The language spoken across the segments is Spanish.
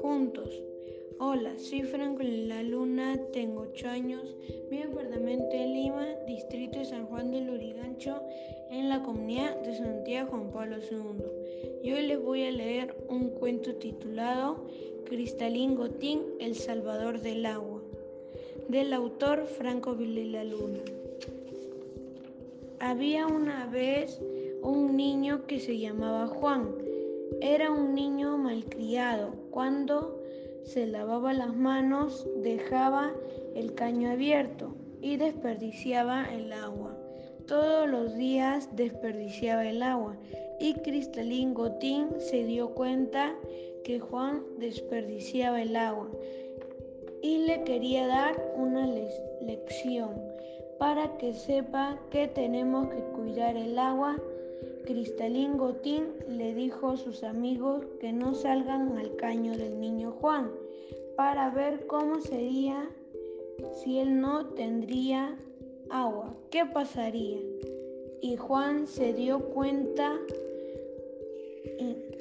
juntos. Hola, soy Franco La Luna, tengo 8 años, vivo en Lima, distrito de San Juan del Lurigancho, en la comunidad de Santiago Juan Pablo II. Y hoy les voy a leer un cuento titulado Cristalín Gotín, El Salvador del Agua, del autor Franco La Luna. Había una vez un niño que se llamaba Juan. Era un niño malcriado. Cuando se lavaba las manos dejaba el caño abierto y desperdiciaba el agua. Todos los días desperdiciaba el agua y Cristalín Gotín se dio cuenta que Juan desperdiciaba el agua y le quería dar una lección para que sepa que tenemos que cuidar el agua Cristalín Gotín le dijo a sus amigos que no salgan al caño del niño Juan para ver cómo sería si él no tendría agua. ¿Qué pasaría? Y Juan se dio cuenta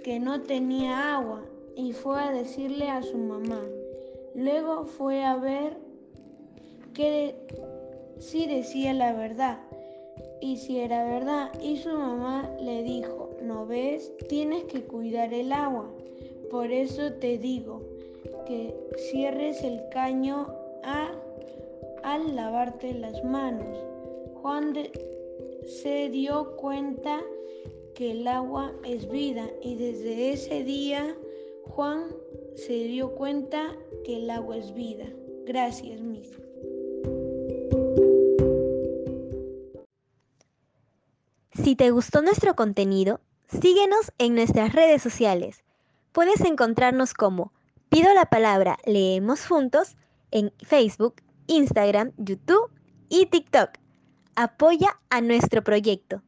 que no tenía agua y fue a decirle a su mamá. Luego fue a ver que sí decía la verdad y si era verdad. Y su mamá le dijo, ¿no ves? Tienes que cuidar el agua. Por eso te digo que cierres el caño al lavarte las manos. Juan se dio cuenta que el agua es vida y desde ese día Juan se dio cuenta que el agua es vida. Gracias, mis. Si te gustó nuestro contenido, síguenos en nuestras redes sociales. Puedes encontrarnos como Pido la palabra Leemos Juntos en Facebook, Instagram, YouTube y TikTok. Apoya a nuestro proyecto.